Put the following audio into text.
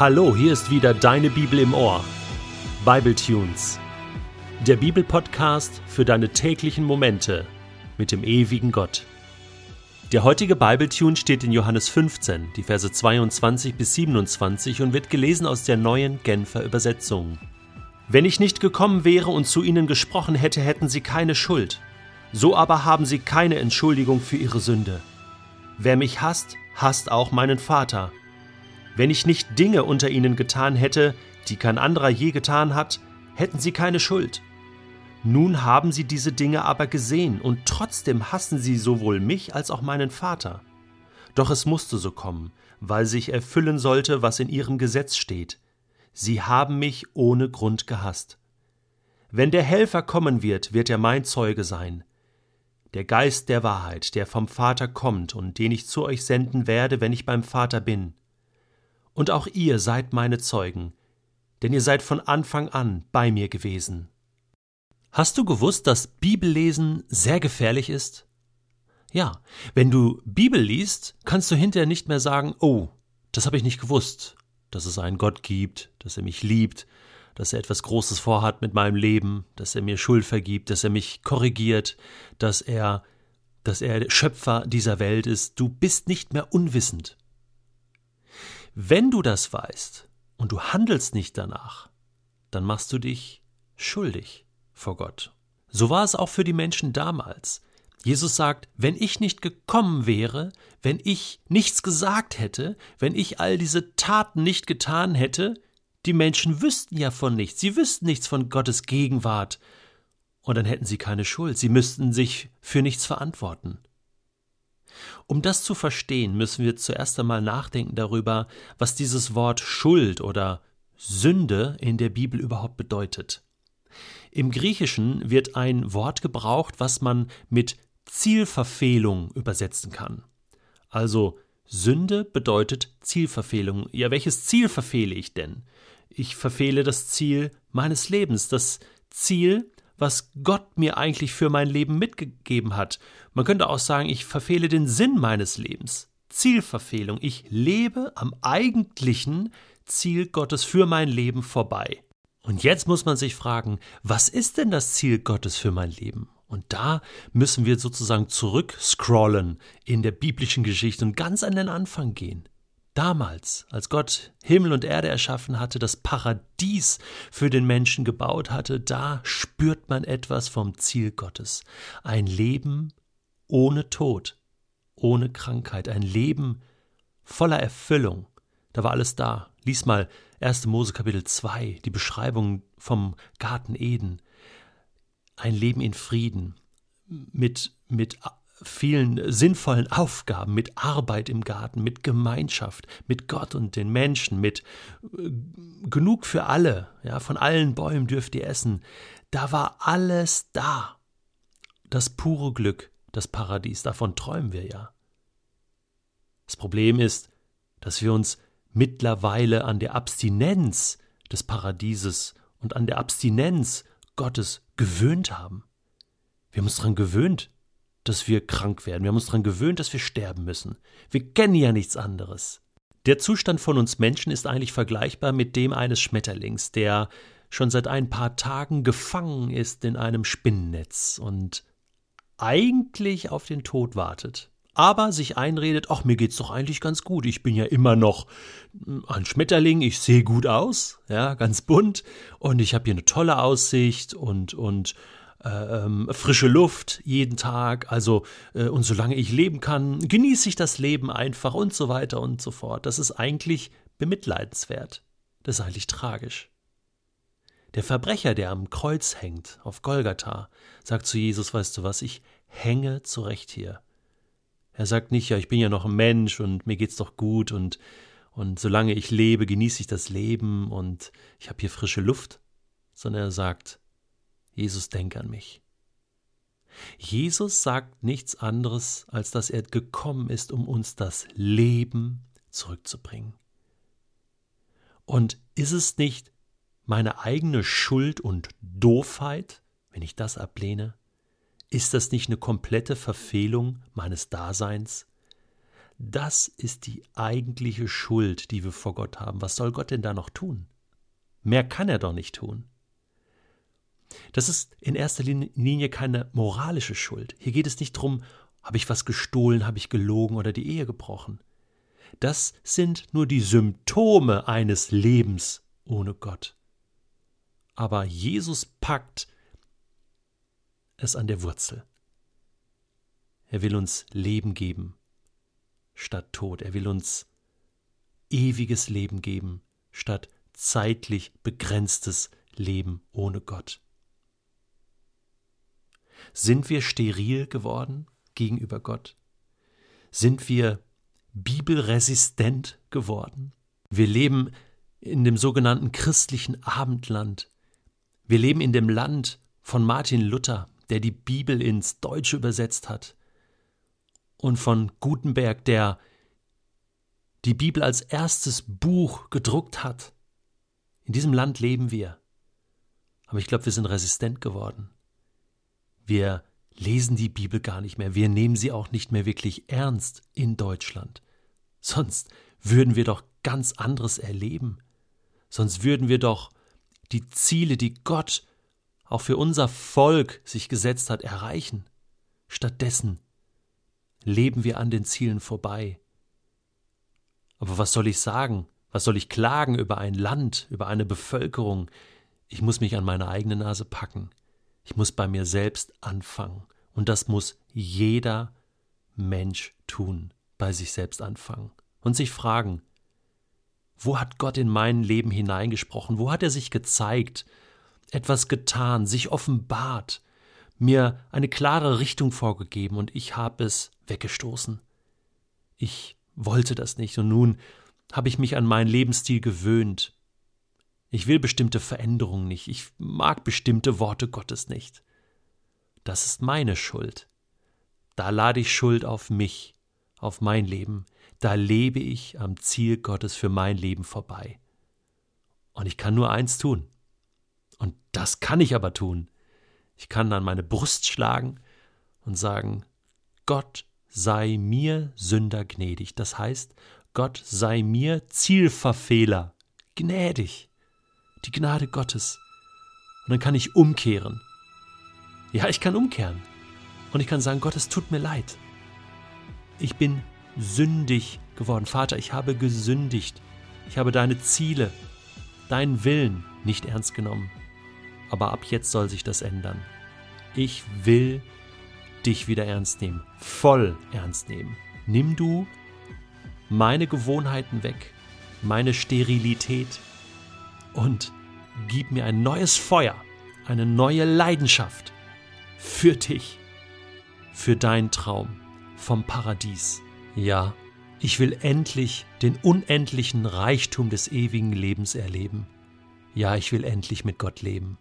Hallo, hier ist wieder deine Bibel im Ohr. Bible Tunes. Der Bibelpodcast für deine täglichen Momente mit dem ewigen Gott. Der heutige Bible Tune steht in Johannes 15, die Verse 22 bis 27 und wird gelesen aus der neuen Genfer Übersetzung. Wenn ich nicht gekommen wäre und zu ihnen gesprochen hätte, hätten sie keine Schuld. So aber haben sie keine Entschuldigung für ihre Sünde. Wer mich hasst, hasst auch meinen Vater. Wenn ich nicht Dinge unter ihnen getan hätte, die kein anderer je getan hat, hätten sie keine Schuld. Nun haben sie diese Dinge aber gesehen, und trotzdem hassen sie sowohl mich als auch meinen Vater. Doch es musste so kommen, weil sich erfüllen sollte, was in ihrem Gesetz steht. Sie haben mich ohne Grund gehasst. Wenn der Helfer kommen wird, wird er mein Zeuge sein. Der Geist der Wahrheit, der vom Vater kommt und den ich zu euch senden werde, wenn ich beim Vater bin. Und auch ihr seid meine Zeugen, denn ihr seid von Anfang an bei mir gewesen. Hast du gewusst, dass Bibellesen sehr gefährlich ist? Ja, wenn du Bibel liest, kannst du hinterher nicht mehr sagen, oh, das habe ich nicht gewusst, dass es einen Gott gibt, dass er mich liebt, dass er etwas Großes vorhat mit meinem Leben, dass er mir Schuld vergibt, dass er mich korrigiert, dass er, dass er Schöpfer dieser Welt ist. Du bist nicht mehr unwissend. Wenn du das weißt und du handelst nicht danach, dann machst du dich schuldig vor Gott. So war es auch für die Menschen damals. Jesus sagt, wenn ich nicht gekommen wäre, wenn ich nichts gesagt hätte, wenn ich all diese Taten nicht getan hätte, die Menschen wüssten ja von nichts, sie wüssten nichts von Gottes Gegenwart, und dann hätten sie keine Schuld, sie müssten sich für nichts verantworten. Um das zu verstehen, müssen wir zuerst einmal nachdenken darüber, was dieses Wort Schuld oder Sünde in der Bibel überhaupt bedeutet. Im Griechischen wird ein Wort gebraucht, was man mit Zielverfehlung übersetzen kann. Also Sünde bedeutet Zielverfehlung. Ja, welches Ziel verfehle ich denn? Ich verfehle das Ziel meines Lebens, das Ziel, was Gott mir eigentlich für mein Leben mitgegeben hat. Man könnte auch sagen, ich verfehle den Sinn meines Lebens. Zielverfehlung. Ich lebe am eigentlichen Ziel Gottes für mein Leben vorbei. Und jetzt muss man sich fragen, was ist denn das Ziel Gottes für mein Leben? Und da müssen wir sozusagen zurückscrollen in der biblischen Geschichte und ganz an den Anfang gehen. Damals, als Gott Himmel und Erde erschaffen hatte, das Paradies für den Menschen gebaut hatte, da spürt man etwas vom Ziel Gottes. Ein Leben ohne Tod, ohne Krankheit, ein Leben voller Erfüllung. Da war alles da. Lies mal 1. Mose Kapitel 2, die Beschreibung vom Garten Eden. Ein Leben in Frieden, mit, mit vielen sinnvollen Aufgaben, mit Arbeit im Garten, mit Gemeinschaft, mit Gott und den Menschen, mit äh, genug für alle, ja, von allen Bäumen dürft ihr essen. Da war alles da. Das pure Glück, das Paradies, davon träumen wir ja. Das Problem ist, dass wir uns mittlerweile an der Abstinenz des Paradieses und an der Abstinenz Gottes gewöhnt haben. Wir haben uns daran gewöhnt, dass wir krank werden. Wir haben uns daran gewöhnt, dass wir sterben müssen. Wir kennen ja nichts anderes. Der Zustand von uns Menschen ist eigentlich vergleichbar mit dem eines Schmetterlings, der schon seit ein paar Tagen gefangen ist in einem Spinnennetz und eigentlich auf den Tod wartet, aber sich einredet, ach, mir geht's doch eigentlich ganz gut. Ich bin ja immer noch ein Schmetterling, ich sehe gut aus, ja, ganz bunt und ich habe hier eine tolle Aussicht und und äh, ähm, frische Luft jeden Tag, also äh, und solange ich leben kann, genieße ich das Leben einfach und so weiter und so fort. Das ist eigentlich bemitleidenswert. Das ist eigentlich tragisch. Der Verbrecher, der am Kreuz hängt, auf Golgatha, sagt zu Jesus, weißt du was, ich hänge zurecht hier. Er sagt nicht, ja, ich bin ja noch ein Mensch und mir geht's doch gut und, und solange ich lebe, genieße ich das Leben und ich habe hier frische Luft, sondern er sagt, Jesus, denk an mich. Jesus sagt nichts anderes, als dass er gekommen ist, um uns das Leben zurückzubringen. Und ist es nicht meine eigene Schuld und Doofheit, wenn ich das ablehne? Ist das nicht eine komplette Verfehlung meines Daseins? Das ist die eigentliche Schuld, die wir vor Gott haben. Was soll Gott denn da noch tun? Mehr kann er doch nicht tun. Das ist in erster Linie keine moralische Schuld. Hier geht es nicht darum, habe ich was gestohlen, habe ich gelogen oder die Ehe gebrochen. Das sind nur die Symptome eines Lebens ohne Gott. Aber Jesus packt es an der Wurzel. Er will uns Leben geben statt Tod. Er will uns ewiges Leben geben statt zeitlich begrenztes Leben ohne Gott. Sind wir steril geworden gegenüber Gott? Sind wir bibelresistent geworden? Wir leben in dem sogenannten christlichen Abendland. Wir leben in dem Land von Martin Luther, der die Bibel ins Deutsche übersetzt hat, und von Gutenberg, der die Bibel als erstes Buch gedruckt hat. In diesem Land leben wir. Aber ich glaube, wir sind resistent geworden. Wir lesen die Bibel gar nicht mehr. Wir nehmen sie auch nicht mehr wirklich ernst in Deutschland. Sonst würden wir doch ganz anderes erleben. Sonst würden wir doch die Ziele, die Gott auch für unser Volk sich gesetzt hat, erreichen. Stattdessen leben wir an den Zielen vorbei. Aber was soll ich sagen? Was soll ich klagen über ein Land, über eine Bevölkerung? Ich muss mich an meine eigene Nase packen. Ich muss bei mir selbst anfangen. Und das muss jeder Mensch tun, bei sich selbst anfangen. Und sich fragen, wo hat Gott in mein Leben hineingesprochen? Wo hat er sich gezeigt, etwas getan, sich offenbart, mir eine klare Richtung vorgegeben und ich habe es weggestoßen. Ich wollte das nicht und nun habe ich mich an meinen Lebensstil gewöhnt. Ich will bestimmte Veränderungen nicht, ich mag bestimmte Worte Gottes nicht. Das ist meine Schuld. Da lade ich Schuld auf mich, auf mein Leben. Da lebe ich am Ziel Gottes für mein Leben vorbei. Und ich kann nur eins tun. Und das kann ich aber tun. Ich kann an meine Brust schlagen und sagen, Gott sei mir Sünder gnädig. Das heißt, Gott sei mir Zielverfehler gnädig. Die Gnade Gottes. Und dann kann ich umkehren. Ja, ich kann umkehren. Und ich kann sagen, Gott, es tut mir leid. Ich bin sündig geworden. Vater, ich habe gesündigt. Ich habe deine Ziele, deinen Willen nicht ernst genommen aber ab jetzt soll sich das ändern. Ich will dich wieder ernst nehmen, voll ernst nehmen. Nimm du meine Gewohnheiten weg, meine Sterilität und gib mir ein neues Feuer, eine neue Leidenschaft für dich, für deinen Traum vom Paradies. Ja, ich will endlich den unendlichen Reichtum des ewigen Lebens erleben. Ja, ich will endlich mit Gott leben.